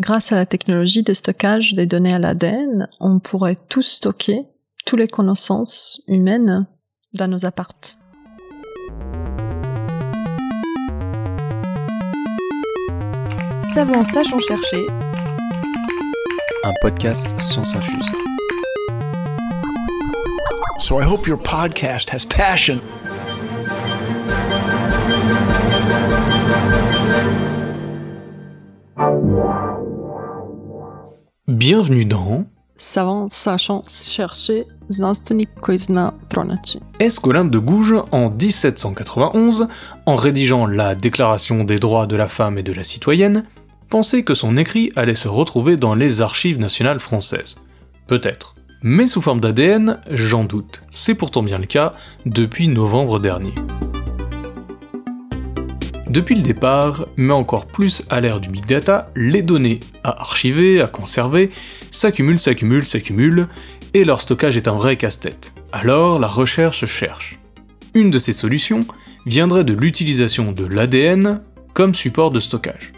Grâce à la technologie de stockage des données à l'ADN, on pourrait tout stocker, toutes les connaissances humaines dans nos appartes. Savons, sachons chercher. Un podcast Science Infuse. So I hope your podcast has passion. Bienvenue dans Savons, sachons chercher znanstveni koji zna pronaći. Escolin de Gouges en 1791, en rédigeant la Déclaration des droits de la femme et de la citoyenne, pensait que son écrit allait se retrouver dans les archives nationales françaises. Peut-être. Mais sous forme d'ADN, j'en doute. C'est pourtant bien le cas depuis novembre dernier. Depuis le départ, mais encore plus à l'ère du big data, les données à archiver, à conserver, s'accumulent, s'accumulent, s'accumulent, et leur stockage est un vrai casse-tête. Alors la recherche cherche. Une de ces solutions viendrait de l'utilisation de l'ADN comme support de stockage.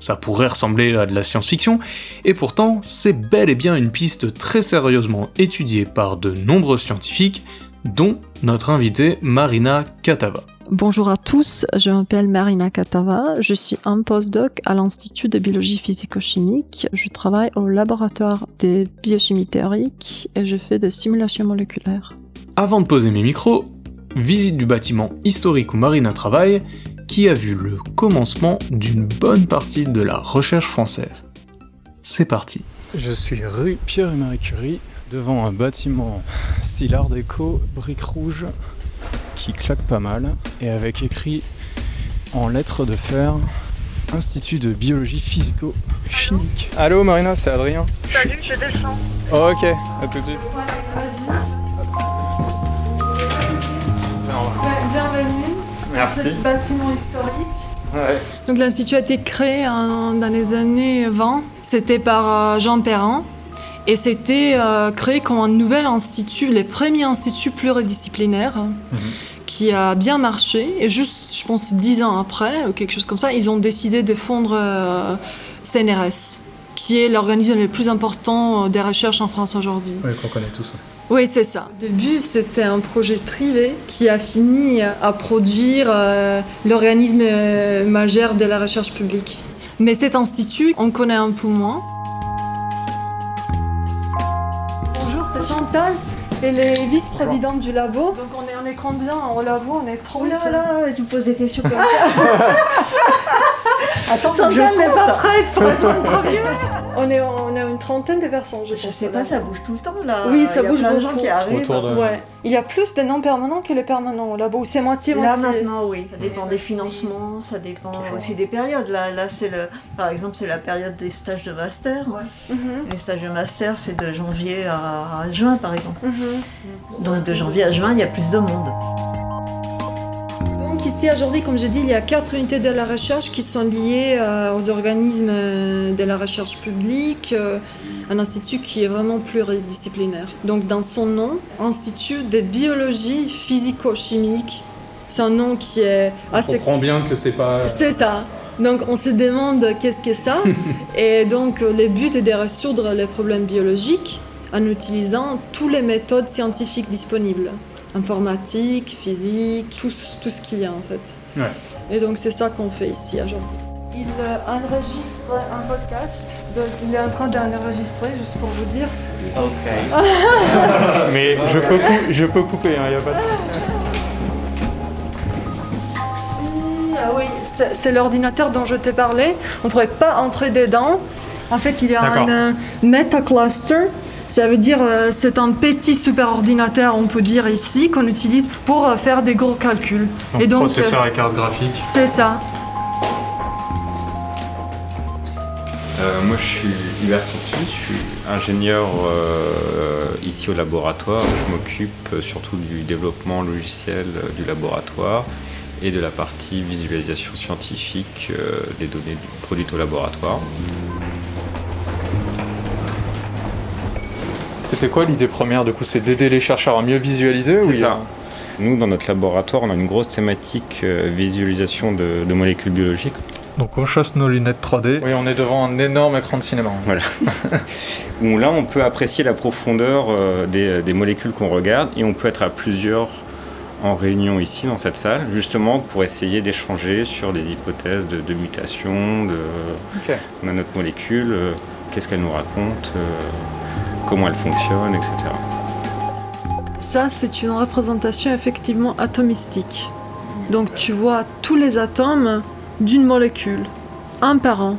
Ça pourrait ressembler à de la science-fiction, et pourtant c'est bel et bien une piste très sérieusement étudiée par de nombreux scientifiques, dont notre invitée Marina Katava. Bonjour à tous, je m'appelle Marina Katava, je suis un postdoc à l'Institut de biologie physico-chimique. Je travaille au laboratoire de biochimie théorique et je fais des simulations moléculaires. Avant de poser mes micros, visite du bâtiment historique où Marina travaille, qui a vu le commencement d'une bonne partie de la recherche française. C'est parti. Je suis rue Pierre et Marie Curie, devant un bâtiment style art déco, briques rouges, qui claque pas mal, et avec écrit en lettres de fer Institut de biologie physico-chimique. Allô Marina, c'est Adrien. Salut, je descends. Oh, ok, à tout de suite. Bienvenue Merci. bâtiment historique. Ouais. Donc l'Institut a été créé en- dans les années 20. C'était par euh, Jean Perrin. Et c'était euh, créé comme un nouvel institut, les premiers instituts pluridisciplinaires, hein, qui a bien marché. Et juste, je pense, dix ans après, ou quelque chose comme ça, ils ont décidé de fondre euh, CNRS, qui est l'organisme le plus important euh, des recherches en France aujourd'hui. Oui, qu'on connaît tous. Oui, c'est ça. Au début, c'était un projet privé qui a fini à produire euh, l'organisme majeur de la recherche publique. Mais cet institut, on connaît un peu moins. Chantal. Elle est vice-présidente du labo. Donc on est, on est combien au labo? On est 30. Oh là là, tu me poses des questions comme ça. Attends, Chantal n'est pas compte. prête pour être en premier. On est, on est une trentaine de personnes, je, Je pense, sais pas, ça bouge tout le temps là. Oui, ça Il y a bouge plein de gens qui arrivent. Autour de- Ouais. Il y a plus de non permanents que les permanents labo. C'est moitié-moitié. Là maintenant, oui, ça dépend des financements, ça dépend aussi des périodes. Là, là c'est le, par exemple, c'est la période des stages de master. Mhm, Les stages de master, c'est de janvier à, à juin, par exemple. mhm. Donc de janvier à juin, il y a plus de monde. Donc ici aujourd'hui, comme j'ai dit, il y a quatre unités de la recherche qui sont liées euh, aux organismes euh, de la recherche publique, euh, un institut qui est vraiment pluridisciplinaire. Donc dans son nom, Institut de biologie physico-chimique, c'est un nom qui est On assez... comprend bien que c'est pas. C'est ça. Donc on se demande qu'est-ce que ça. Et donc le but est de résoudre les problèmes biologiques en utilisant toutes les méthodes scientifiques disponibles. Informatique, physique, tout, ce- tout ce qu'il y a en fait. Ouais. Et donc c'est ça qu'on fait ici aujourd'hui. Il euh, enregistre un podcast, donc il est en train d'enregistrer, juste pour vous dire. Mais je peux, cou- je peux couper, il n'y a pas de. Ah oui, c'est l'ordinateur dont je t'ai parlé. On ne pourrait pas entrer dedans. En fait, il y a D'accord. un euh, metacluster. Ça veut dire euh, c'est un petit superordinateur, on peut dire ici, qu'on utilise pour euh, faire des gros calculs. Et donc, processeur à carte graphique. euh, c'est ça. Euh, moi, je suis Hubert Santus, je suis ingénieur euh, ici au laboratoire. Je m'occupe surtout du développement logiciel euh, du laboratoire et de la partie visualisation scientifique euh, des données produites au laboratoire. C'était quoi l'idée première du coup C'est d'aider les chercheurs à mieux visualiser ou a- ça. Nous, dans notre laboratoire, on a une grosse thématique euh, visualisation de, de molécules biologiques. Donc on chasse nos lunettes 3D. Oui, on est devant un énorme écran de cinéma. Voilà. Où là, on peut apprécier la profondeur euh, des, des molécules qu'on regarde et on peut être à plusieurs en réunion ici dans cette salle, justement pour essayer d'échanger sur des hypothèses de, de mutation de, Ok. de notre molécule, euh, qu'est-ce qu'elle nous raconte, euh, comment elle fonctionne, etc. Ça, c'est une représentation effectivement atomistique. Donc tu vois tous les atomes d'une molécule, un par un.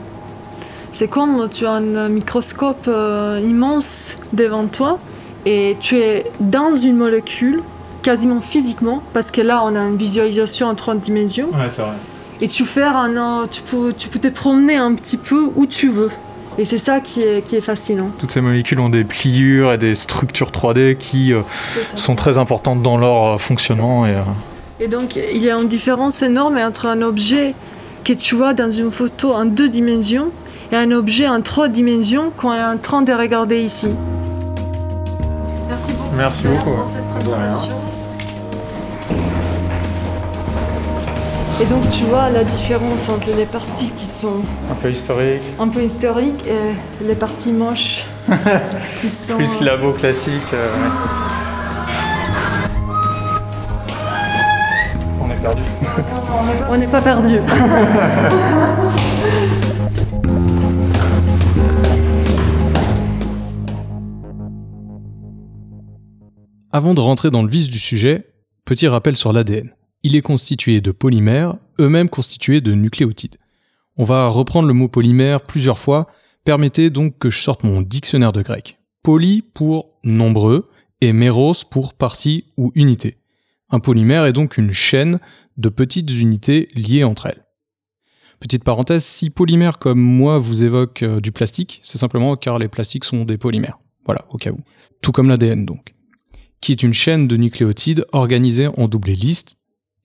C'est comme tu as un microscope euh, immense devant toi et tu es dans une molécule quasiment physiquement parce que là on a une visualisation en trois dimensions Ouais, c'est vrai. et tu fais un, euh, tu peux, tu peux te promener un petit peu où tu veux. Et c'est ça qui est, qui est fascinant. Toutes ces molécules ont des pliures et des structures 3D qui euh, sont très importantes dans leur euh, fonctionnement. Et, euh, Et donc, il y a une différence énorme entre un objet que tu vois dans une photo en deux dimensions et un objet en trois dimensions qu'on est en train de regarder ici. Merci beaucoup. Merci beaucoup. pour cette présentation. Et donc, tu vois la différence entre les parties qui sont un peu historique. un peu historiques et les parties moches qui sont. Plus labo classique. euh, On est perdu. On n'est pas perdu. Avant de rentrer dans le vif du sujet, petit rappel sur l'ADN. Il est constitué de polymères, eux-mêmes constitués de nucléotides. On va reprendre le mot polymère plusieurs fois, permettez donc que je sorte mon dictionnaire de grec. Poly pour nombreux et méros pour partie ou unité. Un polymère est donc une chaîne de petites unités liées entre elles. Petite parenthèse, si polymère comme moi vous évoque euh, du plastique, c'est simplement car les plastiques sont des polymères. Voilà, au cas où. Tout comme l'ADN donc qui est une chaîne de nucléotides organisée en double hélice,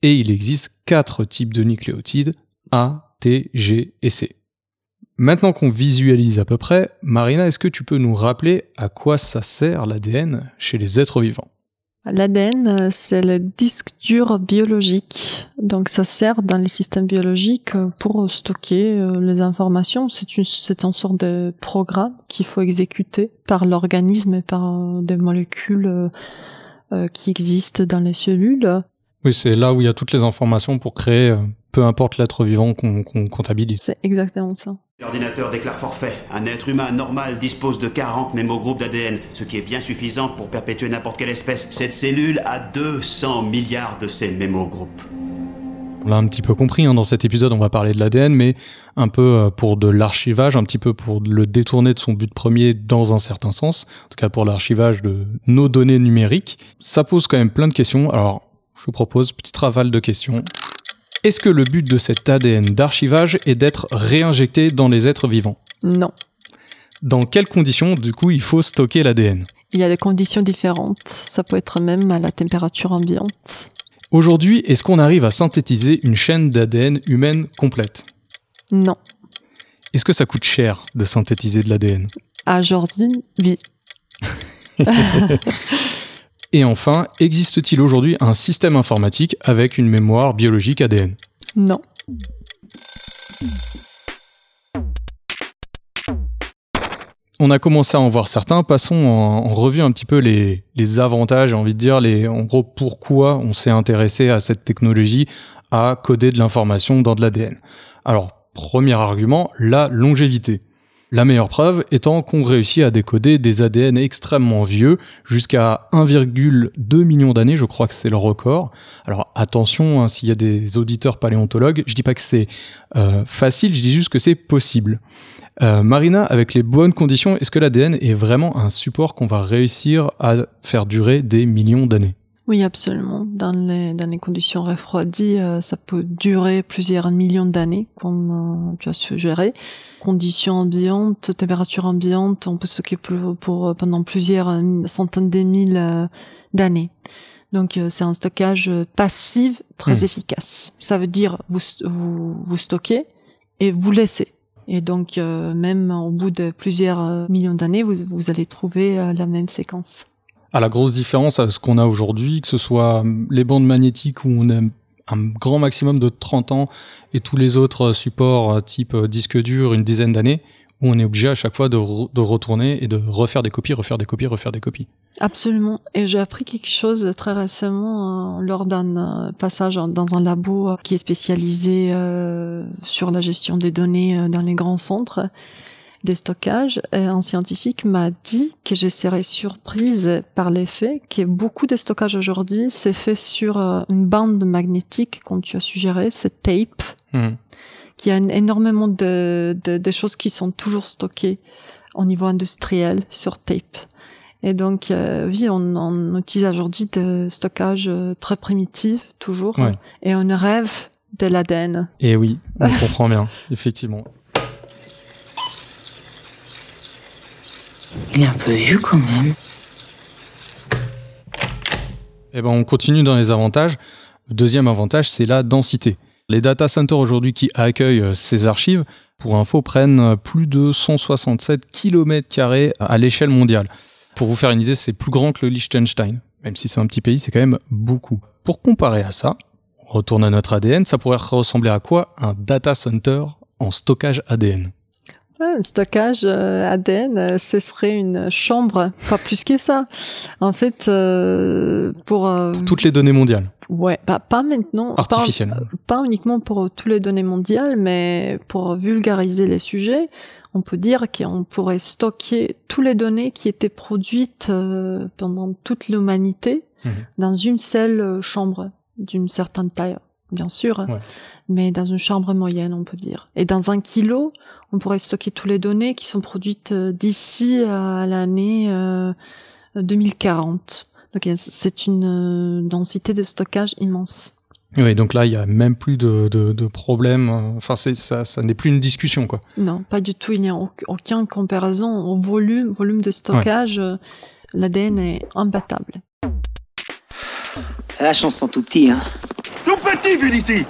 et il existe quatre types de nucléotides, A, T, G et C. Maintenant qu'on visualise à peu près, Marina, est-ce que tu peux nous rappeler à quoi ça sert l'ADN chez les êtres vivants? L'ADN, euh, c'est le disque dur biologique. Donc, ça sert dans les systèmes biologiques euh, pour stocker euh, les informations. C'est une sorte de programme qu'il faut exécuter par l'organisme et par des molécules qui existent dans les cellules. Oui, c'est là où il y a toutes les informations pour créer, euh, peu importe l'être vivant qu'on qu'on comptabilise. C'est exactement ça. L'ordinateur déclare forfait. Un être humain normal dispose de 40 mémogroupes d'ADN, ce qui est bien suffisant pour perpétuer n'importe quelle espèce. Cette cellule a 200 milliards de ces mémogroupes. On l'a un petit peu compris, hein, dans cet épisode on va parler de l'ADN, mais un peu euh, pour de l'archivage, un petit peu pour le détourner de son but premier dans un certain sens, en tout cas pour l'archivage de nos données numériques. Ça pose quand même plein de questions, alors je vous propose petit raval de questions. Est-ce que le but de cet ADN d'archivage est d'être réinjecté dans les êtres vivants? Non. Dans quelles conditions, du coup, il faut stocker l'ADN Il y a des conditions différentes. Ça peut être même à la température ambiante. Aujourd'hui, est-ce qu'on arrive à synthétiser une chaîne d'ADN humaine complète? Non. Est-ce que ça coûte cher de synthétiser de l'ADN Aujourd'hui, oui. Et enfin, existe-t-il aujourd'hui un système informatique avec une mémoire biologique ADN Non. On a commencé à en voir certains, passons en, en revue un petit peu les, les avantages, j'ai envie de dire, les, en gros pourquoi on s'est intéressé à cette technologie à coder de l'information dans de l'ADN. Alors, premier argument, la longévité. La meilleure preuve étant qu'on réussit à décoder des ADN extrêmement vieux, jusqu'à 1,2 million d'années, je crois que c'est le record. Alors attention, hein, s'il y a des auditeurs paléontologues, je dis pas que c'est euh, facile, je dis juste que c'est possible. Euh, Marina, avec les bonnes conditions, est-ce que l'ADN est vraiment un support qu'on va réussir à faire durer des millions d'années? Oui, absolument. Dans les, dans les conditions refroidies, euh, ça peut durer plusieurs millions d'années, comme euh, tu as suggéré. Conditions ambiantes, température ambiante, on peut stocker pour, pour, pendant plusieurs euh, centaines de mille euh, d'années. Donc euh, c'est un stockage passif très Hmm. efficace. Ça veut dire vous, vous, vous stockez et vous laissez. Et donc euh, même au bout de plusieurs euh, millions d'années, vous, vous allez trouver euh, la même séquence. À la grosse différence à ce qu'on a aujourd'hui, que ce soit hum, les bandes magnétiques où on est un grand maximum de 30 ans et tous les autres supports euh, type euh, disque dur une dizaine d'années où on est obligé à chaque fois de, de, retourner et de refaire des copies, refaire des copies, refaire des copies. Absolument. Et j'ai appris quelque chose très récemment euh, lors d'un passage dans un labo qui est spécialisé sur la gestion des données dans les grands centres des stockages, un scientifique m'a dit que je serais surprise par l'effet que beaucoup de stockages aujourd'hui c'est fait sur une bande magnétique, comme tu as suggéré, c'est tape. Mmh. Qui a énormément de, de, de, choses qui sont toujours stockées au niveau industriel sur tape. Et donc, euh, oui, on, on utilise aujourd'hui de stockage très primitif, toujours, Ouais. et on rêve de l'ADN. Et oui, on comprend bien, effectivement. Il est un peu vieux quand même. Eh ben, on continue dans les avantages. Le deuxième avantage, c'est la densité. Les data centers aujourd'hui qui accueillent euh, ces archives, pour info, prennent plus de 167 km à l'échelle mondiale. Pour vous faire une idée, c'est plus grand que le Liechtenstein. Même si c'est un petit pays, c'est quand même beaucoup. Pour comparer à ça, on retourne à notre ADN, ça pourrait ressembler à quoi un data center en stockage ADN un stockage euh, ADN, euh, ce serait une chambre, pas plus que ça. En fait, euh, pour, pour toutes les données mondiales. Ouais, pas, pas maintenant. Artificielles. Pas, pas, uniquement pour toutes les données mondiales, mais pour vulgariser les sujets, on peut dire qu'on pourrait stocker toutes les données qui étaient produites pendant toute l'humanité mmh. dans une seule chambre d'une certaine taille bien sûr, ouais. mais dans une chambre moyenne, on peut dire. Et dans un kilo, on pourrait stocker toutes les données qui sont produites euh, d'ici à l'année euh, 2040. Donc c'est une densité de stockage immense. Oui, donc là, il y a même plus de, de, de problème. Enfin, c'est ça, ça n'est plus une discussion, quoi. Non, pas du tout. Il n'y a aucune comparaison au volume, volume de stockage. Ouais. L'ADN est imbattable. La chance sont tout petits, hein. Tout petit vu d'ici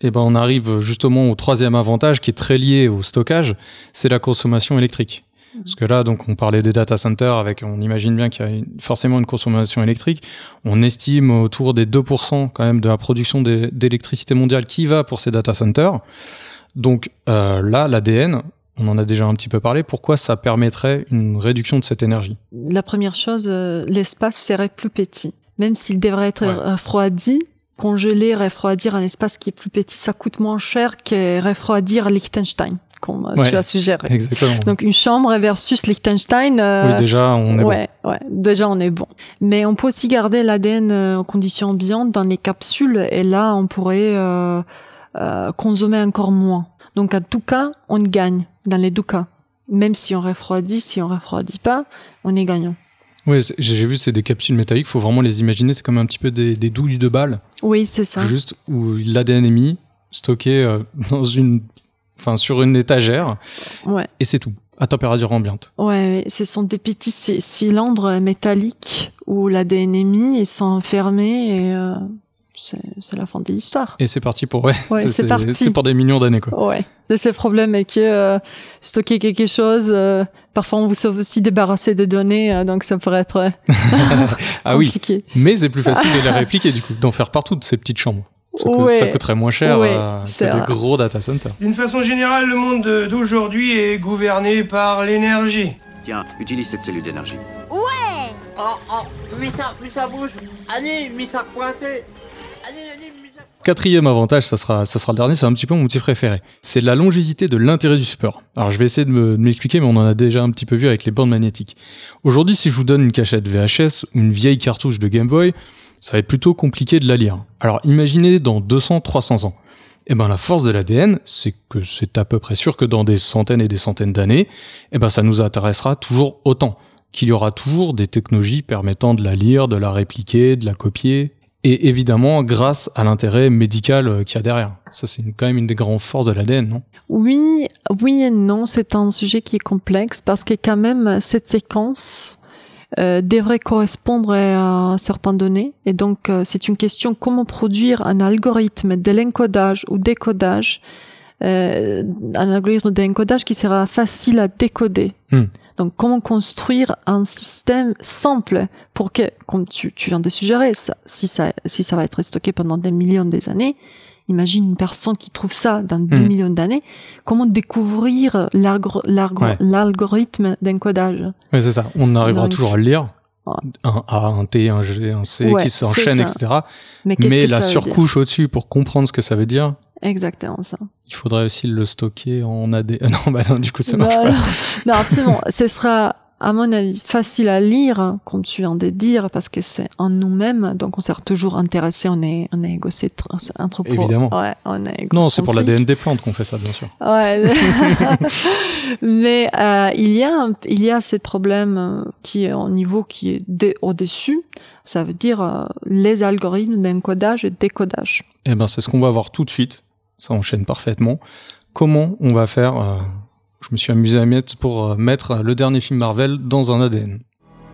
Et ben on arrive justement au troisième avantage qui est très lié au stockage, c'est la consommation électrique. Parce que là, donc, on parlait des data centers avec, on imagine bien qu'il y a une, forcément une consommation électrique. On estime autour des 2% quand même de la production d'électricité mondiale qui va pour ces data centers. Donc euh, là, l'ADN, on en a déjà un petit peu parlé. Pourquoi ça permettrait une réduction de cette énergie? La première chose, euh, l'espace serait plus petit. Même s'il devrait être ouais. Congeler, refroidir un espace qui est plus petit, ça coûte moins cher que refroidir Liechtenstein, comme ouais, tu as suggéré. Exactement. Donc une chambre versus Liechtenstein. Euh, oui, déjà on est ouais, bon. Ouais, déjà on est bon. Mais on peut aussi garder l'ADN en conditions ambiantes dans les capsules, et là on pourrait euh, euh, consommer encore moins. Donc en tout cas, on gagne dans les deux cas. Même si on refroidit, si on refroidit pas, on est gagnant. Oui, j'ai vu, c'est des capsules métalliques, faut vraiment les imaginer, c'est comme un petit peu des, des douilles de balles. Oui, c'est ça. Juste où l'ADN est mis, stocké euh, dans une, enfin, sur une étagère. Ouais. Et c'est tout, à température ambiante. Ouais, ce sont des petits cylindres métalliques où l'ADN est mis, ils sont fermés et euh, c'est la fin de l'histoire. Et c'est parti pour, ouais, ouais c'est parti. C'est pour des millions d'années, quoi. Ouais. Le seul problème est que euh, stocker quelque chose, euh, parfois on vous sauve aussi débarrasser des données, euh, donc ça pourrait être ah compliqué. oui, mais c'est plus facile de les répliquer, du coup, d'en faire partout de ces petites chambres. Ça, ouais. ça coûterait moins cher ouais, que des gros data centers. D'une façon générale, le monde d'aujourd'hui est gouverné par l'énergie. Tiens, utilise cette cellule d'énergie. Ouais Oh, oh, mais ça, mais ça bouge. Allez, mais ça coincé. Quatrième avantage, ça sera, ça sera le dernier, c'est un petit peu mon petit préféré. C'est la longévité de l'intérêt du support. Alors je vais essayer de m'expliquer, mais on en a déjà un petit peu vu avec les bandes magnétiques. Aujourd'hui, si je vous donne une cachette VHS ou une vieille cartouche de Game Boy, ça va être plutôt compliqué de la lire. Alors imaginez dans 200, 300 ans. Eh ben la force de l'ADN, c'est que c'est à peu près sûr que dans des centaines et des centaines d'années, eh ben ça nous intéressera toujours autant. Qu'il y aura toujours des technologies permettant de la lire, de la répliquer, de la copier, et évidemment grâce à l'intérêt médical qu'il y a derrière. Ça, c'est quand même une des grandes forces de l'ADN, non? Oui, oui et non. C'est un sujet qui est complexe parce que quand même cette séquence euh, devrait correspondre à certaines données. Et donc, euh, c'est une question comment produire un algorithme de l'encodage ou décodage, euh, un algorithme d'encodage qui sera facile à décoder. Hmm. Donc, comment construire un système simple pour que, comme tu, tu viens de suggérer, ça, si, ça, si ça va être stocké pendant des millions des années, imagine une personne qui trouve ça dans deux Hmm. millions d'années, comment découvrir l'algor- l'algor- Ouais. l'algorithme d'encodage? Ouais, c'est ça. On arrivera Donc- toujours à le lire. Un A, un T, un G, un C Ouais, qui s'enchaînent, etc. Mais que la surcouche au-dessus pour comprendre ce que ça veut dire, Exactement ça. il faudrait aussi le stocker en AD. Non, bah non, du coup, ça marche Voilà. pas. non, absolument. Ce sera, à mon avis, facile à lire, comme tu viens de dire, parce que c'est en nous-mêmes, donc on s'est toujours intéressé, on est, on est égocentrique, anthropo. Évidemment. Ouais, on est Non, c'est pour l'ADN des plantes qu'on fait ça, bien sûr. Ouais. Mais euh, il y a il y a ces problèmes qui est au niveau qui est au-dessus. Ça veut dire euh, les algorithmes d'encodage et décodage. Eh ben, c'est ce qu'on va voir tout de suite. Ça enchaîne parfaitement. Comment on va faire euh, Je me suis amusé à mettre pour euh, mettre le dernier film Marvel dans un ADN.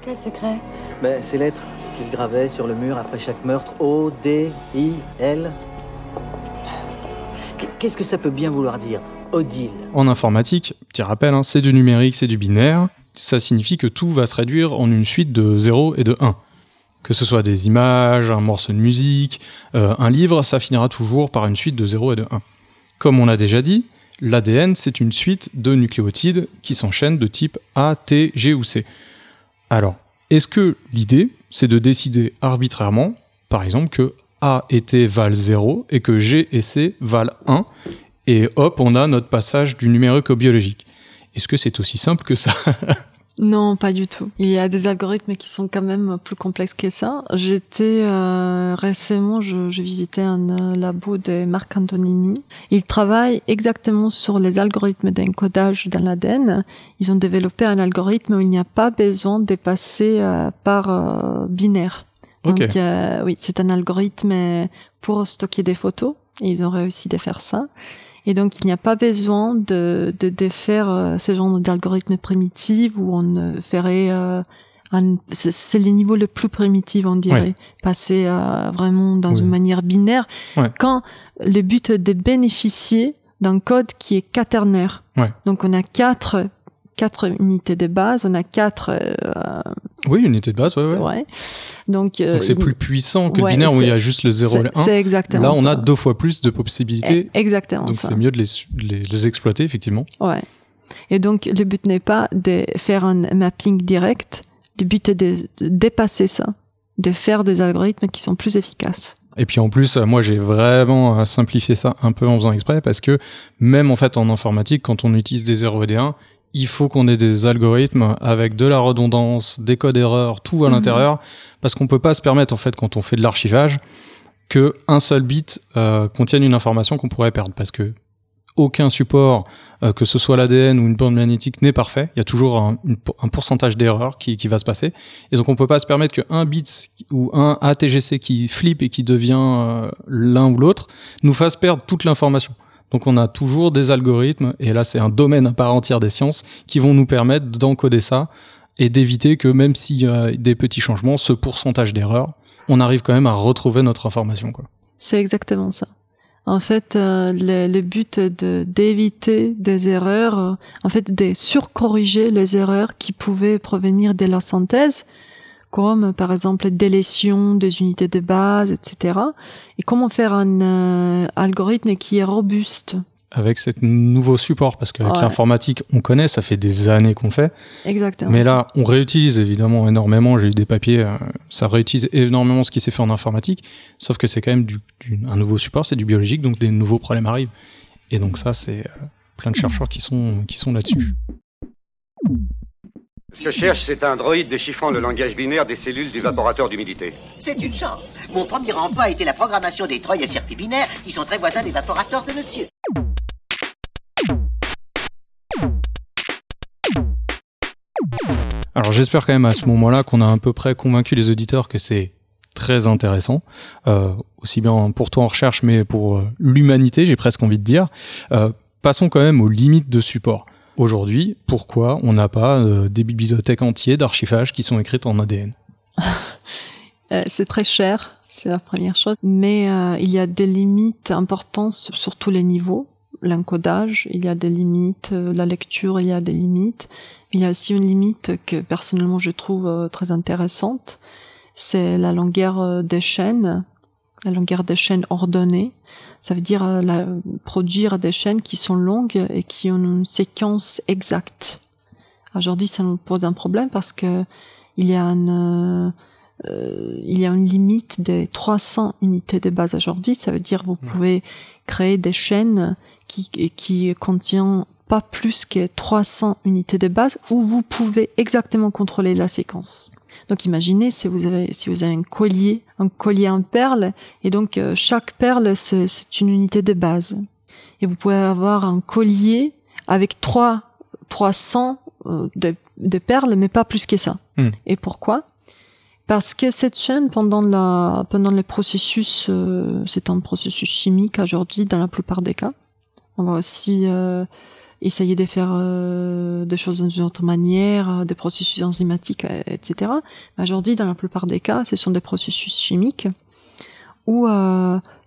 Quel secret? Ben, ces lettres qu'il gravait sur le mur après chaque meurtre. O, D, I, L. Qu- Qu'est-ce que ça peut bien vouloir dire Odile? En informatique, petit rappel, hein, c'est du numérique, c'est du binaire. Ça signifie que tout va se réduire en une suite de 0 et de 1. Que ce soit des images, un morceau de musique, euh, un livre, ça finira toujours par une suite de 0 et de 1. Comme on l'a déjà dit, l'ADN, c'est une suite de nucléotides qui s'enchaînent de type A, T, G ou C. Alors, est-ce que l'idée, c'est de décider arbitrairement, par exemple, que A et T valent 0 et que G et C valent 1, et hop, on a notre passage du numérique au biologique? Est-ce que c'est aussi simple que ça? Non, pas du tout. Il y a des algorithmes qui sont quand même plus complexes que ça. J'étais euh, récemment, je, je visitais un euh, labo de Marc Antonini. Il travaille exactement sur les algorithmes d'encodage dans l'ADN. Ils ont développé un algorithme où il n'y a pas besoin de passer euh, par euh, binaire. Donc euh, oui, c'est un algorithme pour stocker des photos. Et ils ont réussi de faire ça. Et donc, il n'y a pas besoin de, de, de faire euh, ce genre d'algorithme primitif où on euh, ferait... euh, un- c'est les niveaux les plus primitifs, on dirait. Ouais. Passer euh, vraiment dans Oui. une manière binaire. Ouais. Quand le but est de bénéficier d'un code qui est quaternaire. Ouais. Donc, on a quatre, quatre unités de base, on a quatre... euh, Oui, unité de base, ouais, ouais. ouais. Donc, euh, Donc c'est plus puissant que Ouais, le binaire où il y a juste le 0 et le c'est- 1. c'est exactement Là, on ça. a deux fois plus de possibilités. Eh, exactement Donc c'est mieux de les, exploiter, effectivement. Ouais. Et donc, le but n'est pas de faire un mapping direct. Le but est de, de dépasser ça, de faire des algorithmes qui sont plus efficaces. Et puis en plus, euh, moi j'ai vraiment simplifié ça un peu en faisant exprès parce que même en fait en informatique, quand on utilise des 0 et des 1, il faut qu'on ait des algorithmes avec de la redondance, des codes erreurs, tout à Mhm. l'intérieur, parce qu'on peut pas se permettre en fait quand on fait de l'archivage que un seul bit euh, contienne une information qu'on pourrait perdre, parce que aucun support, euh, que ce soit l'ADN ou une bande magnétique, n'est parfait. Il y a toujours un, un pourcentage d'erreur qui, qui va se passer. Et donc on peut pas se permettre qu'un bit ou un ATGC qui flippe et qui devient euh, l'un ou l'autre nous fasse perdre toute l'information. Donc on a toujours des algorithmes, et là c'est un domaine à part entière des sciences, qui vont nous permettre d'encoder ça et d'éviter que même s'il y a des petits changements, ce pourcentage d'erreur, on arrive quand même à retrouver notre information. C'est exactement ça. En fait, euh, le, but de d'éviter des erreurs, euh, en fait, de surcorriger les erreurs qui pouvaient provenir de la synthèse, comme par exemple délétion des unités de base, etc. Et comment faire un euh, algorithme qui est robuste? Avec ce nouveau support, parce qu'avec Ouais. l'informatique, on connaît, ça fait des années qu'on fait. Exactement. Mais là, on réutilise évidemment énormément. J'ai eu des papiers, euh, ça réutilise énormément ce qui s'est fait en informatique. Sauf que c'est quand même du, du- un nouveau support, c'est du biologique, donc des nouveaux problèmes arrivent. Et donc ça, c'est euh, plein de chercheurs qui sont, qui sont là-dessus. Ce que je cherche, c'est un droïde déchiffrant le langage binaire des cellules du vaporateur d'humidité. C'est une chance. Mon premier emploi a été la programmation des treuils à circuits binaires qui sont très voisins des vaporateurs de monsieur. Alors j'espère quand même à ce moment-là qu'on a à peu près convaincu les auditeurs que c'est très intéressant, euh, aussi bien pour toi en recherche, mais pour euh, l'humanité, j'ai presque envie de dire. Euh, passons quand même aux limites de support. Aujourd'hui, pourquoi on n'a pas euh, des bibliothèques entières d'archivage qui sont écrites en ADN Euh, c'est très cher, c'est la première chose, mais euh, il y a des limites importantes sur tous les niveaux. l'encodage, il y a des limites, la lecture, il y a des limites. Il y a aussi une limite que personnellement je trouve très intéressante, c'est la longueur des chaînes, la longueur des chaînes ordonnées. Ça veut dire la, produire des chaînes qui sont longues et qui ont une séquence exacte. Aujourd'hui, ça nous pose un problème parce que il y a une euh, il y a une limite des 300 unités de base aujourd'hui. Ça veut dire vous pouvez créer des chaînes qui, qui contiennent pas plus que 300 unités de base où vous pouvez exactement contrôler la séquence. Donc imaginez si vous avez si vous avez un collier, un collier en perles et donc euh, chaque perle c'est une unité de base. Et vous pouvez avoir un collier avec 3 300 euh, de, de perles mais pas plus que ça. Hmm. Et pourquoi? Parce que cette chaîne, pendant, la, pendant les processus, euh, c'est un processus chimique aujourd'hui dans la plupart des cas. On va aussi essayer de faire euh, des choses d'une autre manière, des processus enzymatiques, etc. Mais aujourd'hui, dans la plupart des cas, ce sont des processus chimiques où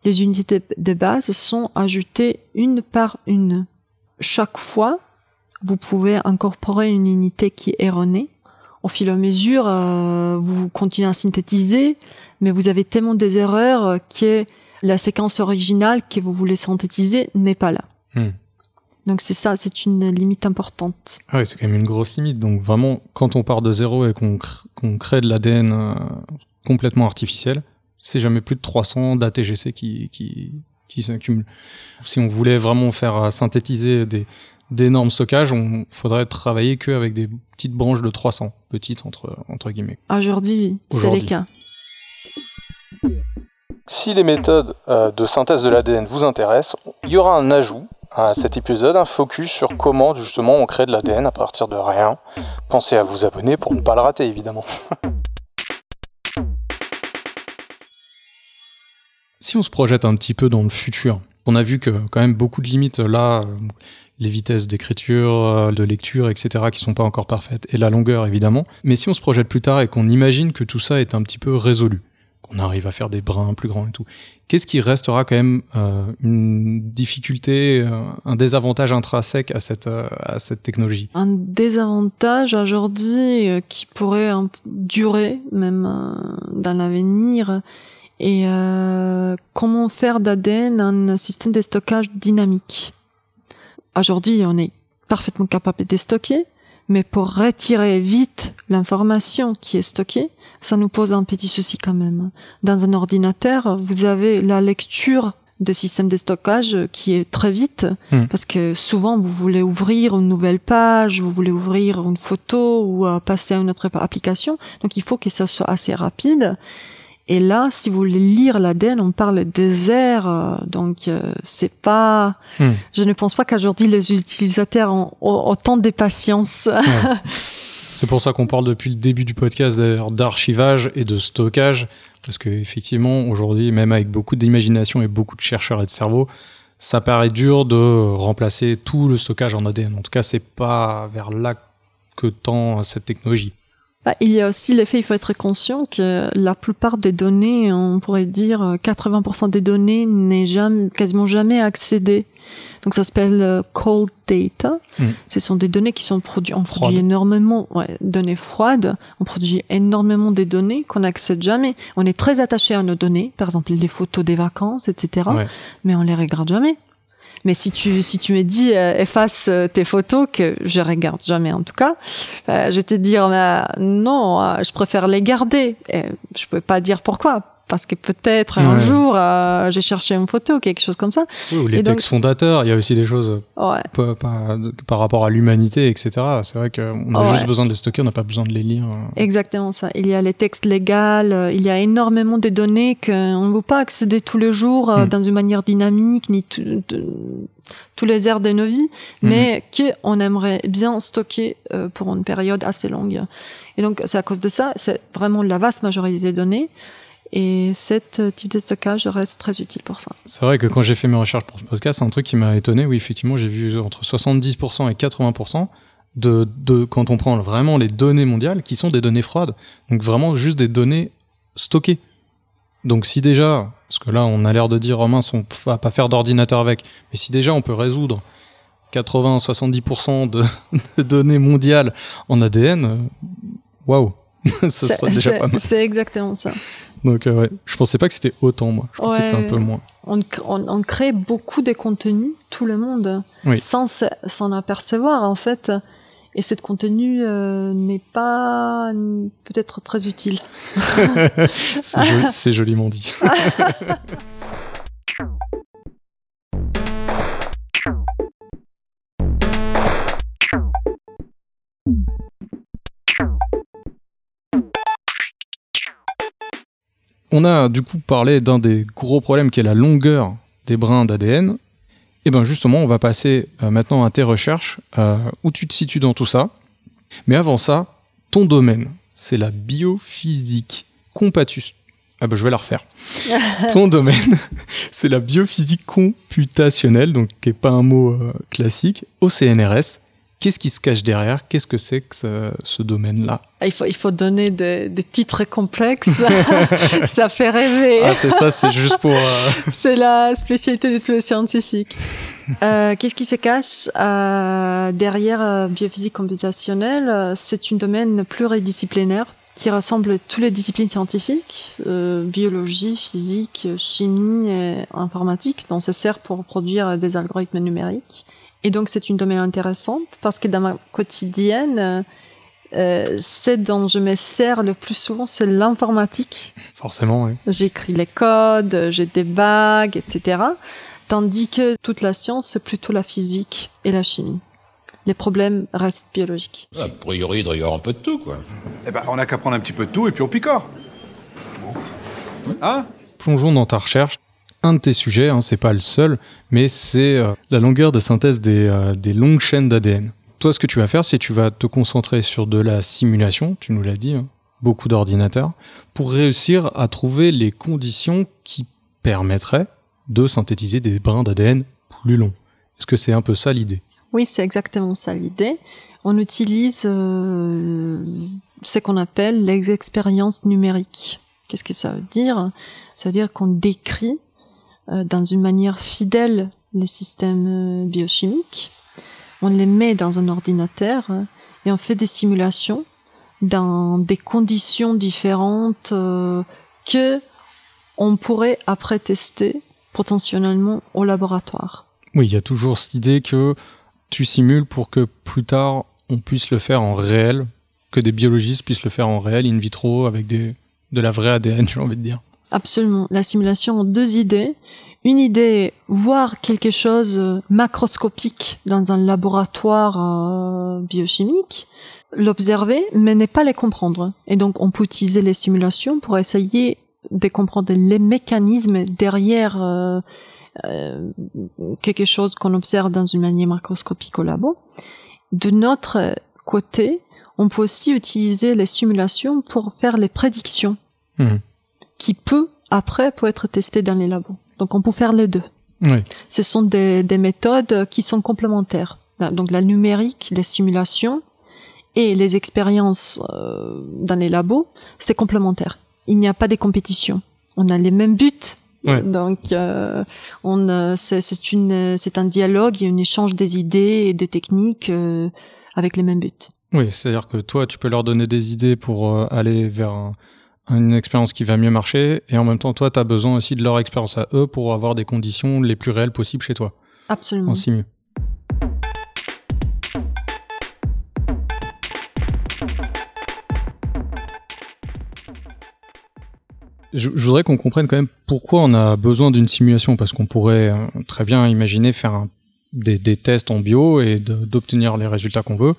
les unités de base sont ajoutées une par une. Chaque fois, vous pouvez incorporer une unité qui est erronée au fil et à mesure, euh, vous continuez à synthétiser, mais vous avez tellement des erreurs que la séquence originale que vous voulez synthétiser n'est pas là. Hmm. Donc c'est ça, c'est une limite importante. Ah oui, c'est quand même une grosse limite. Donc vraiment, quand on part de zéro et qu'on crée de l'ADN euh, complètement artificiel, c'est jamais plus de 300 d'ATGC qui, qui, qui s'accumulent. Si on voulait vraiment faire synthétiser des, d'énormes stockages, on faudrait travailler que avec des petites branches de 300, petites entre, entre guillemets. Aujourd'hui, oui, c'est les cas. Si les méthodes euh, de synthèse de l'ADN vous intéressent, il y aura un ajout à cet épisode, un focus sur comment justement on crée de l'ADN à partir de rien. Pensez à vous abonner pour ne pas le rater évidemment. si on se projette un petit peu dans le futur, on a vu que quand même beaucoup de limites là, les vitesses d'écriture, euh, de lecture, etc., qui sont pas encore parfaites, et la longueur évidemment. Mais si on se projette plus tard et qu'on imagine que tout ça est un petit peu résolu, qu'on arrive à faire des brins plus grands et tout, qu'est-ce qui restera quand même euh, une difficulté, euh, un désavantage intrinsèque à cette, à cette technologie? Un désavantage aujourd'hui qui pourrait durer même dans l'avenir et comment faire d'ADN un système de stockage dynamique? Aujourd'hui, on est parfaitement capable de stocker, mais pour retirer vite l'information qui est stockée, ça nous pose un petit souci quand même. Dans un ordinateur, vous avez la lecture de système de stockage qui est très vite Hmm. parce que souvent vous voulez ouvrir une nouvelle page, vous voulez ouvrir une photo ou euh, passer à une autre application, donc il faut que ça soit assez rapide. Et là, si vous voulez lire l'ADN, on parle des airs, euh, donc euh, c'est pas. Hmm. Je ne pense pas qu'aujourd'hui les utilisateurs ont, ont autant de patience. C'est pour ça qu'on parle depuis le début du podcast d'archivage et de stockage, parce que effectivement aujourd'hui, même avec beaucoup d'imagination et beaucoup de chercheurs et de cerveau, ça paraît dur de remplacer tout le stockage en ADN. En tout cas, c'est pas vers là que tend cette technologie. Bah, il y a aussi l'effet, il faut être conscient que la plupart des données, on pourrait dire euh, 80% des données n'est jamais, quasiment jamais accédées. Donc ça s'appelle euh, cold data. Mm. Ce sont des données qui sont produites, on produit énormément, ouais, données froides. On produit énormément des données qu'on n'accède jamais. On est très attaché à nos données, par exemple les photos des vacances, etc. Ouais. Mais on les regarde jamais. Mais si tu si tu me dis euh, efface euh, tes photos que je regarde jamais en tout cas, euh, je vais te dire non, euh, je préfère les garder. Et je peux pas dire pourquoi parce que peut-être un jour euh, j'ai cherché une photo quelque chose comme ça. Oui, ou les Et donc- textes fondateurs, il y a aussi des choses Ouais. par, par- par rapport à l'humanité, etc. C'est vrai qu'on a Ouais. juste besoin de les stocker, on n'a pas besoin de les lire. Exactement ça. Il y a les textes légaux, euh, il y a énormément de données qu'on ne veut pas accéder tous les jours euh, Mm. dans une manière dynamique, ni tous les airs de nos vies, Mhm. mais qu'on aimerait bien stocker euh, pour une période assez longue. Et donc, c'est à cause de ça, c'est vraiment la vaste majorité des données. Et cet euh, type de stockage reste très utile pour ça. C'est vrai que quand j'ai fait mes recherches pour ce podcast, c'est un truc qui m'a étonné. Oui, effectivement, j'ai vu entre 70% et 80% de, de quand on prend vraiment les données mondiales qui sont des données froides. Donc vraiment juste des données stockées. Donc si déjà, parce que là on a l'air de dire, oh mince, on va pas faire d'ordinateur avec, mais si déjà on peut résoudre 80-70% de, de données mondiales en ADN, euh, waouh, ça serait déjà pas mal. C'est exactement ça. Donc euh, ouais, je pensais pas que c'était autant moi, je pensais que c'était un peu moins. On, on, on, crée beaucoup de contenus, tout le monde, oui. sans s'en apercevoir en fait. Et cette contenu euh, n'est pas peut-être très utile. c'est joli, joliment dit. On a du coup parlé d'un des gros problèmes qui est la longueur des brins d'ADN. Et bien justement, on va passer euh, maintenant à tes recherches, euh, où tu te situes dans tout ça. Mais avant ça, ton domaine, c'est la biophysique. Compatus. Ah ben je vais la refaire. ton domaine, c'est la biophysique computationnelle, donc qui n'est pas un mot euh, classique, au CNRS. Qu'est-ce qui se cache derrière? Qu'est-ce que c'est que ce, ce domaine-là? Il faut, il faut donner des, des titres complexes. ça fait rêver. Ah, c'est ça, c'est juste pour. Euh... c'est la spécialité de tous les scientifiques. Euh, Qu'est-ce qui se cache euh, derrière euh, biophysique computationnelle? C'est un domaine pluridisciplinaire qui rassemble toutes les disciplines scientifiques, biologie, physique, chimie et informatique, dont ça sert pour produire des algorithmes numériques. Et donc c'est une domaine intéressante parce que dans ma quotidienne, euh, c'est dont je me sers le plus souvent, c'est l'informatique. Forcément, oui. J'écris les codes, j'ai des bagues, etc. Tandis que toute la science, c'est plutôt la physique et la chimie. Les problèmes restent biologiques. A priori, il doit y avoir un peu de tout, quoi. Eh ben, on n'a qu'à prendre un petit peu de tout et puis on picore. Hein? Plongeons dans ta recherche un de tes sujets, hein, c'est pas le seul, mais c'est euh, la longueur de synthèse des, euh, longues chaînes d'ADN. Toi, ce que tu vas faire, c'est tu vas te concentrer sur de la simulation, tu nous l'as dit, hein, beaucoup d'ordinateurs, pour réussir à trouver les conditions qui permettraient de synthétiser des brins d'ADN plus longs. Est-ce que c'est un peu ça l'idée? Oui, c'est exactement ça l'idée. On utilise euh, ce qu'on appelle les expériences numériques. Qu'est-ce que ça veut dire? Ça veut dire qu'on décrit dans une manière fidèle les systèmes biochimiques. On les met dans un ordinateur et on fait des simulations dans des conditions différentes euh, que on pourrait après tester potentiellement au laboratoire. Oui, il y a toujours cette idée que tu simules pour que plus tard on puisse le faire en réel, que des biologistes puissent le faire en réel, in vitro, avec de la vraie ADN, j'ai envie de dire. Absolument. La simulation a deux idées. Une idée, voir quelque chose macroscopique dans un laboratoire euh, biochimique, l'observer, mais ne pas les comprendre. Et donc, on peut utiliser les simulations pour essayer de comprendre les mécanismes derrière euh, euh, quelque chose qu'on observe dans une manière macroscopique au labo. De notre côté, on peut aussi utiliser les simulations pour faire les prédictions mmh. Qui peut après peut être testées dans les labos. Donc on peut faire les deux. Oui. Ce sont des, des méthodes qui sont complémentaires. Donc la numérique, les simulations et les expériences euh, dans les labos, c'est complémentaire. Il n'y a pas de compétition. On a les mêmes buts. Donc euh, on euh, c'est une c'est un dialogue, un échange des idées et des techniques euh, avec les mêmes buts. Oui, c'est-à-dire que toi, tu peux leur donner des idées pour aller vers un, une expérience qui va mieux marcher, et en même temps, toi, tu as besoin aussi de leur expérience à eux pour avoir des conditions les plus réelles possibles chez toi. Absolument. En simu. Je, je voudrais qu'on comprenne quand même pourquoi on a besoin d'une simulation, parce qu'on pourrait euh, très bien imaginer faire un, des, des, tests en bio et d'obtenir les résultats qu'on veut.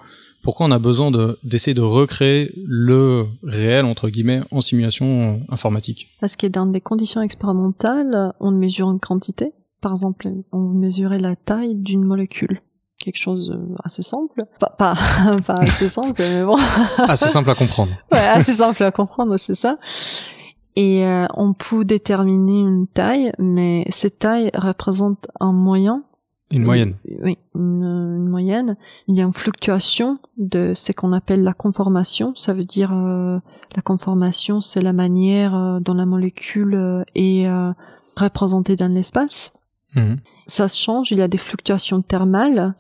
Pourquoi on a besoin d'essayer de, de, recréer le réel, entre guillemets, en simulation informatique Parce que dans des conditions expérimentales, on mesure une quantité. Par exemple, on mesurait la taille d'une molécule quelque chose assez simple. Pas, pas, pas assez simple, mais bon. assez simple à comprendre. ouais, assez simple à comprendre, c'est ça. Et euh, on peut déterminer une taille, mais cette taille représente un moyen Une moyenne. Oui, une, une, moyenne. Il y a une fluctuation de ce qu'on appelle la conformation. Ça veut dire euh, la conformation, c'est la manière euh, dont la molécule euh, est euh, représentée dans l'espace. Mhm. Ça change. Il y a des fluctuations thermales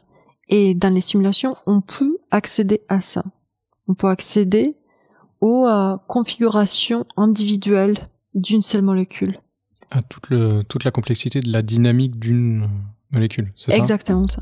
et dans les simulations, on peut accéder à ça. On peut accéder aux euh, configurations individuelles d'une seule molécule. À toute, le, toute la complexité de la dynamique d'une molécule, c'est ça? Exactement ça.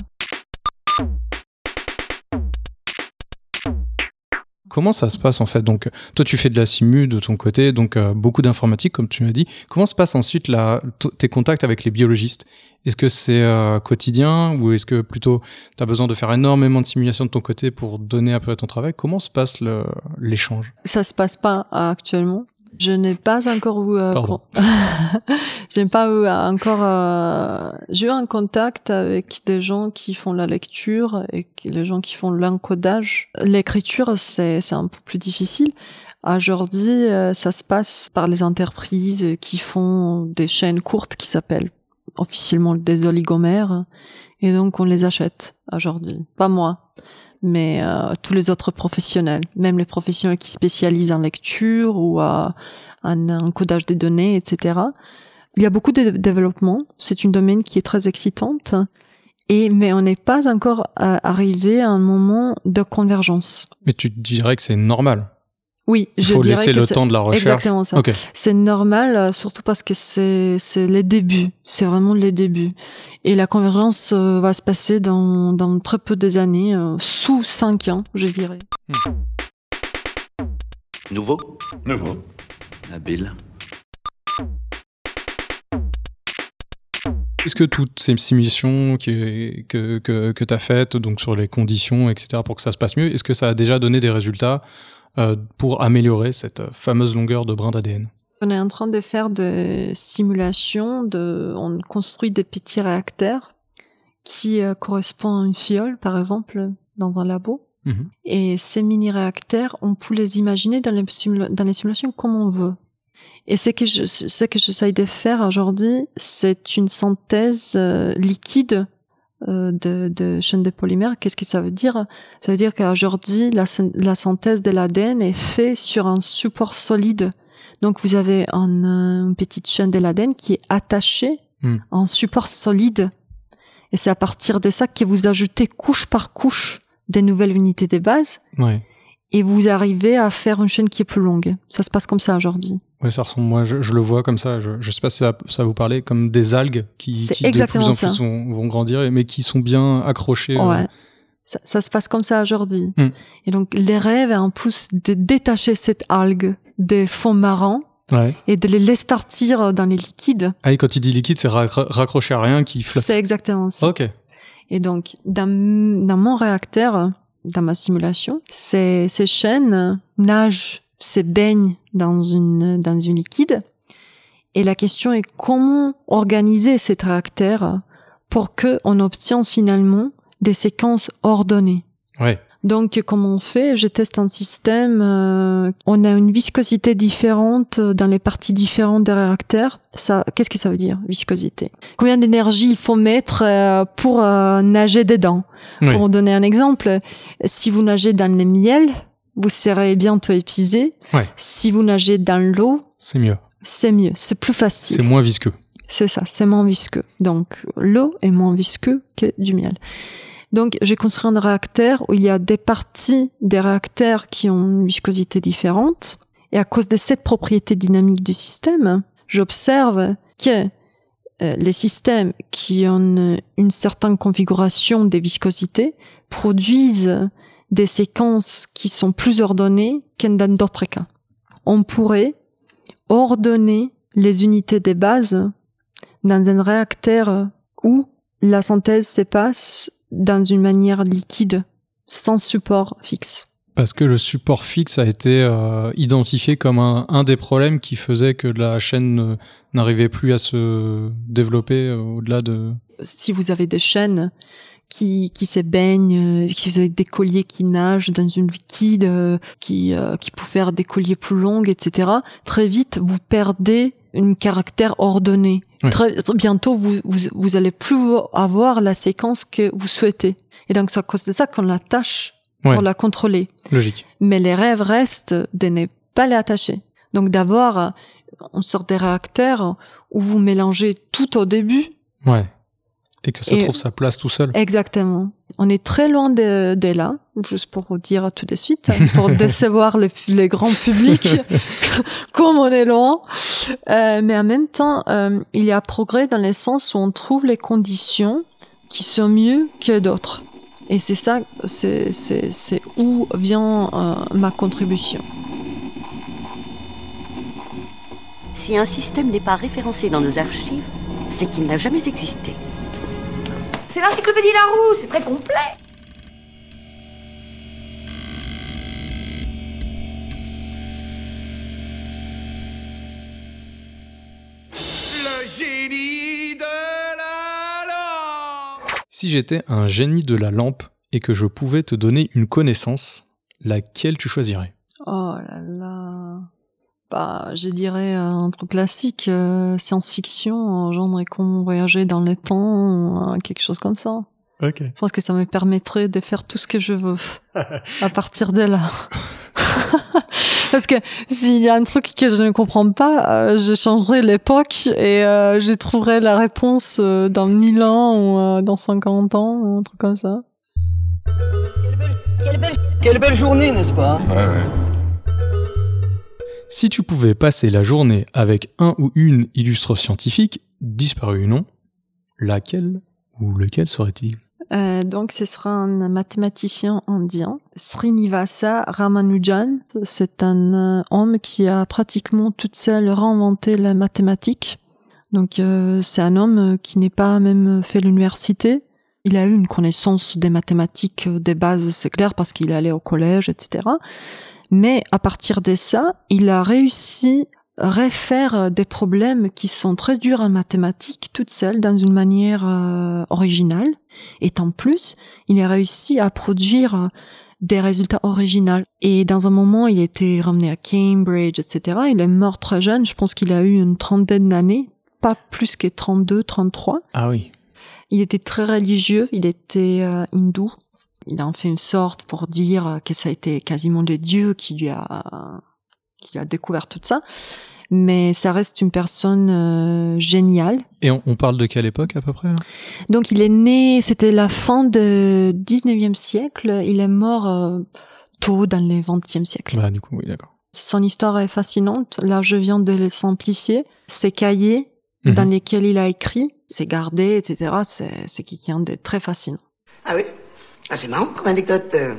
Comment ça se passe en fait? Donc, toi, tu fais de la simu de ton côté, donc euh, beaucoup d'informatique, comme tu m'as dit. Comment se passe ensuite la, tes contacts avec les biologistes? Est-ce que c'est euh, quotidien ou est-ce que plutôt tu as besoin de faire énormément de simulations de ton côté pour donner un peu à ton travail? Comment se passe l'échange? Ça se passe pas euh, actuellement. Je n'ai pas encore eu. Euh, pas eu encore. Euh, J'ai eu un contact avec des gens qui font la lecture et les gens qui font l'encodage. L'écriture, c'est c'est un peu plus difficile. Aujourd'hui, euh, ça se passe par les entreprises qui font des chaînes courtes qui s'appellent officiellement des oligomères et donc on les achète aujourd'hui. Pas moi mais euh, tous les autres professionnels, même les professionnels qui spécialisent en lecture ou euh, en encodage des données, etc. Il y a beaucoup de développement. C'est une domaine qui est très excitante. Et mais on n'est pas encore euh, arrivé à un moment de convergence. Mais tu dirais que c'est normal. Oui, Il je faut dirais laisser que le temps de la recherche. Exactement ça. C'est normal, euh, surtout parce que c'est c'est les débuts. C'est vraiment les débuts. Et la convergence euh, va se passer dans dans très peu des années, euh, sous cinq ans, je dirais. Nouveau? Nouveau. Habile. Est-ce que toutes ces simulations qui- que, que, que tu as faites, donc sur les conditions, etc., pour que ça se passe mieux, est-ce que ça a déjà donné des résultats pour améliorer cette euh, fameuse longueur de brin d'ADN On est en train de faire des simulations. De, on construit des petits réacteurs qui euh, correspondent à une fiole, par exemple, dans un labo. Mhm. Et ces mini-réacteurs, on peut les imaginer dans les, simula- dans les simulations comme on veut. Et ce que je, ce que j'essaye de faire aujourd'hui, c'est une synthèse euh, liquide euh, de, de chaînes de polymères. Qu'est-ce que ça veut dire? Ça veut dire qu'aujourd'hui, la, syn- la synthèse de l'ADN est faite sur un support solide. Donc, vous avez euh, une petite chaîne de l'ADN qui est attachée Hmm. à un support solide. Et c'est à partir de ça que vous ajoutez couche par couche des nouvelles unités de base Ouais. et vous arrivez à faire une chaîne qui est plus longue. Ça se passe comme ça aujourd'hui. Ça ressemble, moi, je, je le vois comme ça. Je, je sais pas si ça, ça vous parlait comme des algues qui, qui de plus en ça. plus vont, vont grandir, mais qui sont bien accrochées. euh. Ça, ça se passe comme ça aujourd'hui. Hmm. Et donc, les rêves un pouce de détacher cette algue des fonds marins Ouais. et de les laisser partir dans les liquides. Ah, et quand il dit liquide, c'est raccro- raccroché à rien qui flotte. C'est exactement ça. Ok. Et donc, dans, dans mon réacteur, dans ma simulation, ces, ces chaînes nagent, se baignent dans une, dans une liquide. Et la question est comment organiser cet réacteur pour que on obtienne finalement des séquences ordonnées. Ouais. Donc, comment on fait? Je teste un système. euh, on a une viscosité différente dans les parties différentes des réacteurs. Ça, qu'est-ce que ça veut dire, viscosité? Combien d'énergie il faut mettre euh, pour euh, nager dedans Oui. Pour donner un exemple, si vous nagez dans le miel, vous serez bientôt épuisé. Ouais. Si vous nagez dans l'eau, C'est mieux. c'est mieux, c'est plus facile. C'est moins visqueux. C'est ça, c'est moins visqueux. Donc, l'eau est moins visqueux que du miel. Donc, j'ai construit un réacteur où il y a des parties des réacteurs qui ont une viscosité différente. Et à cause de cette propriété dynamique du système, j'observe que euh, les systèmes qui ont une certaine configuration des viscosités produisent des séquences qui sont plus ordonnées que dans d'autres cas. On pourrait ordonner les unités des bases dans un réacteur où la synthèse se passe dans une manière liquide, sans support fixe. Parce que le support fixe a été euh, identifié comme un, un des problèmes qui faisait que la chaîne n'arrivait plus à se développer euh, au-delà de... Si vous avez des chaînes qui, qui se baignent, euh, qui avez des colliers qui nagent dans une liquide, euh, qui, euh, qui peuvent faire des colliers plus longs, etc., très vite, vous perdez un caractère ordonné. Très, bientôt, vous, vous, vous allez plus avoir la séquence que vous souhaitez. Et donc, c'est à cause de ça qu'on l'attache Ouais. pour la contrôler. Logique. Mais les rêves restent de ne pas les attacher. Donc, d'avoir une sorte de réacteur où vous mélangez tout au début. Ouais. Et que ça Et- trouve sa place tout seul. Exactement. On est très loin de, de là, juste pour vous dire tout de suite, pour décevoir les, les grands publics, comme on est loin. Euh, mais en même temps, euh, il y a progrès dans le sens où on trouve les conditions qui sont mieux que d'autres. Et c'est ça, c'est, c'est, c'est où vient euh, ma contribution. Si un système n'est pas référencé dans nos archives, c'est qu'il n'a jamais existé. C'est l'encyclopédie Larousse, c'est très complet. Le génie de la lampe Si j'étais un génie de la lampe et que je pouvais te donner une connaissance, laquelle tu choisirais? Oh là là. Bah, je dirais euh, un truc classique, euh, science-fiction, genre qu'on voyageait dans le temps, euh, quelque chose comme ça. Ok. Je pense que ça me permettrait de faire tout ce que je veux à partir de là. Parce que s'il y a un truc que je ne comprends pas, euh, je changerai l'époque et euh, je trouverai la réponse euh, dans 1000 ans ou euh, dans 50 ans ou un truc comme ça. Quelle belle, quelle belle journée, n'est-ce pas? Ouais, ouais. Si tu pouvais passer la journée avec un ou une illustre scientifique, disparu ou non, laquelle ou lequel serait-il? Euh, donc, ce sera un mathématicien indien, Srinivasa Ramanujan. C'est un euh, homme qui a pratiquement toute seule réinventé la mathématique. Donc, euh, c'est un homme qui n'est pas même fait l'université. Il a eu une connaissance des mathématiques des bases, c'est clair, parce qu'il est allé au collège, etc. Mais à partir de ça, il a réussi à refaire euh, des problèmes qui sont très durs en mathématiques toute seule dans une manière euh, originale. Et en plus, il a réussi à produire euh, des résultats originaux. Et dans un moment, il était ramené à Cambridge, etc. Il est mort très jeune. Je pense qu'il a eu une trentaine d'années, pas plus que 32, 33. Ah oui. Il était très religieux, il était euh, hindou. Il a en fait une sorte pour dire que ça a été quasiment le dieu qui lui a, qui a découvert tout ça. Mais ça reste une personne euh, géniale. Et on, on parle de quelle époque à peu près là? Donc il est né, c'était la fin du 19e siècle, il est mort euh, tôt dans le 20e siècle. Bah du coup, oui, d'accord. Son histoire est fascinante. Là, je viens de le simplifier. Ses cahiers Mhm. dans lesquels il a écrit, c'est gardé, etc. C'est c'est quelqu'un de très fascinant. Ah oui? Ah, c'est marrant comme anecdote. euh.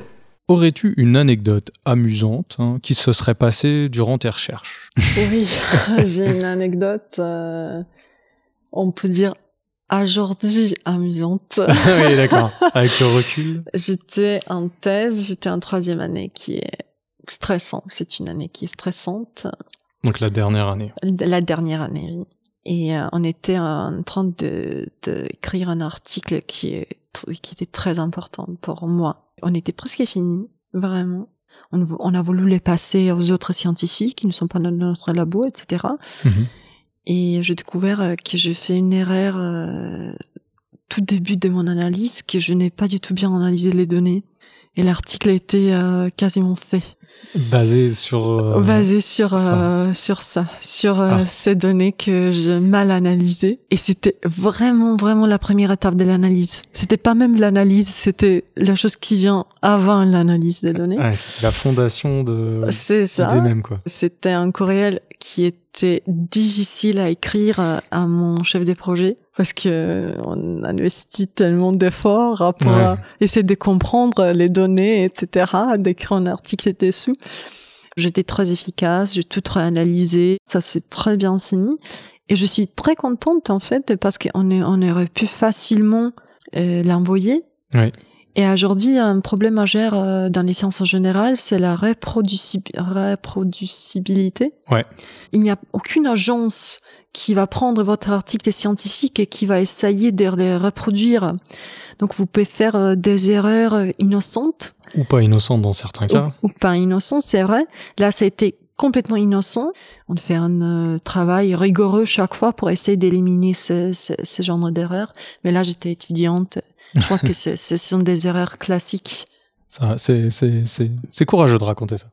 Aurais-tu une anecdote amusante hein, qui se serait passée durant tes recherches? Oui, j'ai une anecdote, euh, on peut dire aujourd'hui amusante. Oui, d'accord. Avec le recul? J'étais en thèse, j'étais en troisième année qui est stressant. C'est une année qui est stressante. Donc la dernière année. La dernière année, oui. Et euh, on était en train de d'écrire un article qui est qui était très important pour moi. On était presque fini, vraiment. On a voulu les passer aux autres scientifiques qui ne sont pas dans notre labo, etc. Mhm. Et j'ai découvert euh, que j'ai fait une erreur euh, tout début de mon analyse, que je n'ai pas du tout bien analysé les données. Et l'article était euh, quasiment fait. Basé sur. euh, basé sur ça. euh, sur ça, sur euh, Ah. ces données que j'ai mal analysées. Et c'était vraiment vraiment la première étape de l'analyse. C'était pas même l'analyse, c'était la chose qui vient avant l'analyse des données. Ouais, c'était la fondation de. C'est ça. même quoi. C'était un courriel qui était difficile à écrire à mon chef de projet parce que on investit tellement d'efforts pour Ouais. essayer de comprendre les données, etc., d'écrire un article dessus. J'étais très efficace, j'ai tout réanalysé, ça s'est très bien fini. Et je suis très contente en fait parce qu'on on aurait pu facilement euh, l'envoyer. Ouais. Et aujourd'hui, un problème majeur euh, dans les sciences en général, c'est la reproduci- reproducibilité. Ouais. Il n'y a aucune agence qui va prendre votre article scientifique et qui va essayer de le reproduire. Donc vous pouvez faire euh, des erreurs innocentes Ou pas innocent dans certains cas. ou, ou pas innocentes, c'est vrai. Là, ça a été complètement innocent. On fait un euh, travail rigoureux chaque fois pour essayer d'éliminer ce, ce, ce genre d'erreurs. Mais là, j'étais étudiante. Je pense que ce sont des erreurs classiques. C'est, courageux de raconter ça.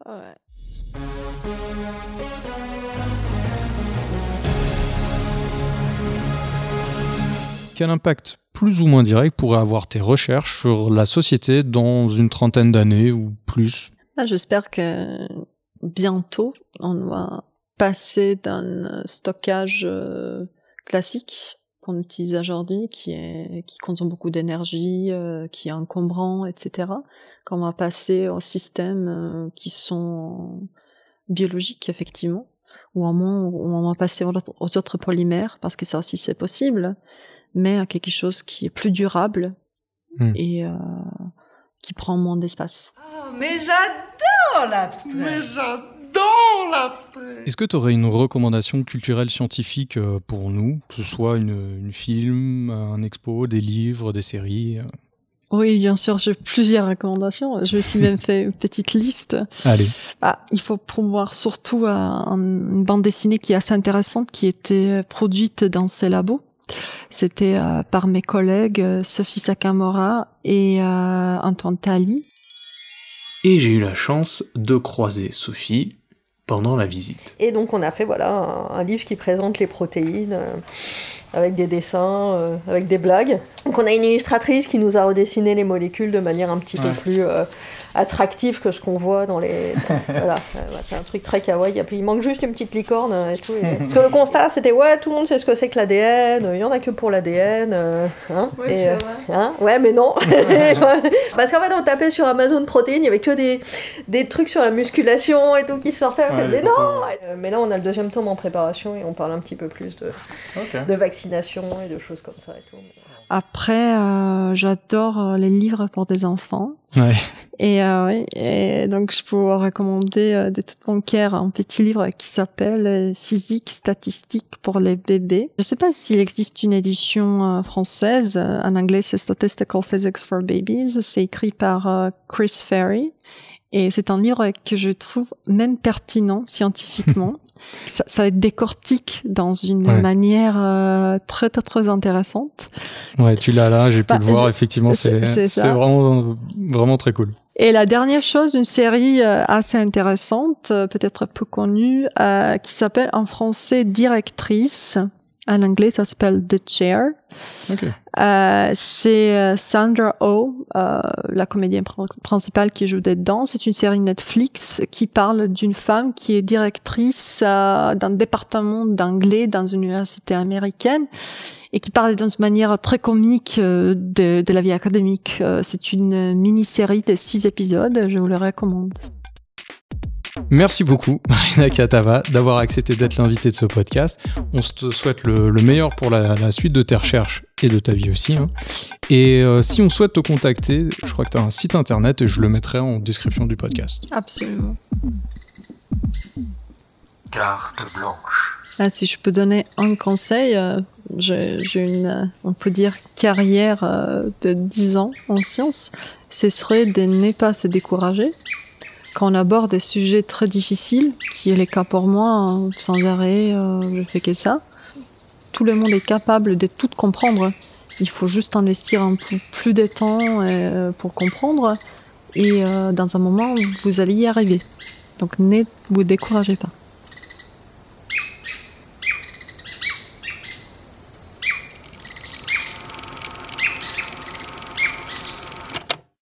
Quel impact plus ou moins direct pourraient avoir tes recherches sur la société dans une trentaine d'années ou plus? Ah, J'espère que bientôt, on va passer d'un stockage euh, classique qu'on utilise aujourd'hui, qui, est, qui consomme beaucoup d'énergie, euh, qui est encombrant, etc., qu'on va passer aux systèmes euh, qui sont biologiques, effectivement, ou au moins où on va passer aux autres- aux autres polymères, parce que ça aussi c'est possible, mais à quelque chose qui est plus durable Hmm. et euh, qui prend moins d'espace. Oh, mais j'adore l'abstrait Mais j'adore l'abstrait Est-ce que tu aurais une recommandation culturelle scientifique euh, pour nous, que ce soit une, une film, un expo, des livres, des séries euh? Oui, bien sûr, j'ai plusieurs recommandations. Je me suis même fait une petite liste. Allez. Ah, il faut promouvoir surtout euh, un- une bande dessinée qui est assez intéressante, qui était produite dans ces labos. C'était euh, par mes collègues Sophie Sakamura et euh, Antoine Tali. Et j'ai eu la chance de croiser Sophie pendant la visite. Et donc on a fait voilà un, un livre qui présente les protéines euh, avec des dessins, euh, avec des blagues. Donc on a une illustratrice qui nous a redessiné les molécules de manière un petit peu plus euh, attractive que ce qu'on voit dans les. dans- voilà, fait un truc très kawaii. Et puis il manque juste une petite licorne euh, et tout. et- Parce que le constat c'était ouais tout le monde sait ce que c'est que l'ADN, il y en a que pour l'ADN. euh, hein, Oui, et, c'est euh, vrai. hein, ouais mais non. Parce qu'en fait on tapait sur Amazon protéines, il y avait que des, des trucs sur la musculation et tout qui sortaient. Fait, mais non euh, Mais là, on a le deuxième tome en préparation et on parle un petit peu plus de, Ok. de et de choses comme ça et tout. Après, euh, j'adore euh, les livres pour des enfants. Ouais. Et, euh, oui, et donc, je peux vous recommander euh, de tout mon cœur un petit livre qui s'appelle Physique statistique pour les bébés. Je ne sais pas s'il existe une édition euh, française. En anglais, c'est Statistical Physics for Babies. C'est écrit par euh, Chris Ferry. Et c'est un livre que je trouve même pertinent scientifiquement. ça, ça décortique dans une Ouais. manière euh, très, très, très intéressante. Ouais, tu l'as là, j'ai pu Bah, le voir, je- effectivement, c'est- vraiment, vraiment très cool. Et la dernière chose, une série euh, assez intéressante, euh, peut-être peu connue, euh, qui s'appelle en français Directrice. En anglais, ça s'appelle The Chair. Ok. Euh, c'est euh, Sandra Oh, euh, la comédienne pr- principale qui joue dedans. C'est une série Netflix qui parle d'une femme qui est directrice euh, d'un département d'anglais dans une université américaine et qui parle d'une manière très comique euh, de, de la vie académique. Euh, c'est une mini-série de six épisodes, je vous le recommande. Merci beaucoup, Marina Katava, d'avoir accepté d'être l'invité de ce podcast. On te souhaite le, le meilleur pour la, la suite de tes recherches et de ta vie aussi. hein. Et euh, si on souhaite te contacter, je crois que tu as un site internet et je le mettrai en description du podcast. Absolument. Carte blanche. Ah, si je peux donner un conseil, euh, j'ai j'ai une, euh, on peut dire, carrière euh, de 10 ans en sciences. Ce serait de ne pas se décourager. Quand on aborde des sujets très difficiles, qui est le cas pour moi, hein, sans arrêt, euh, je fais que ça, tout le monde est capable de tout comprendre. Il faut juste investir un peu plus de temps euh, pour comprendre. Et euh, dans un moment, vous allez y arriver. Donc ne vous découragez pas.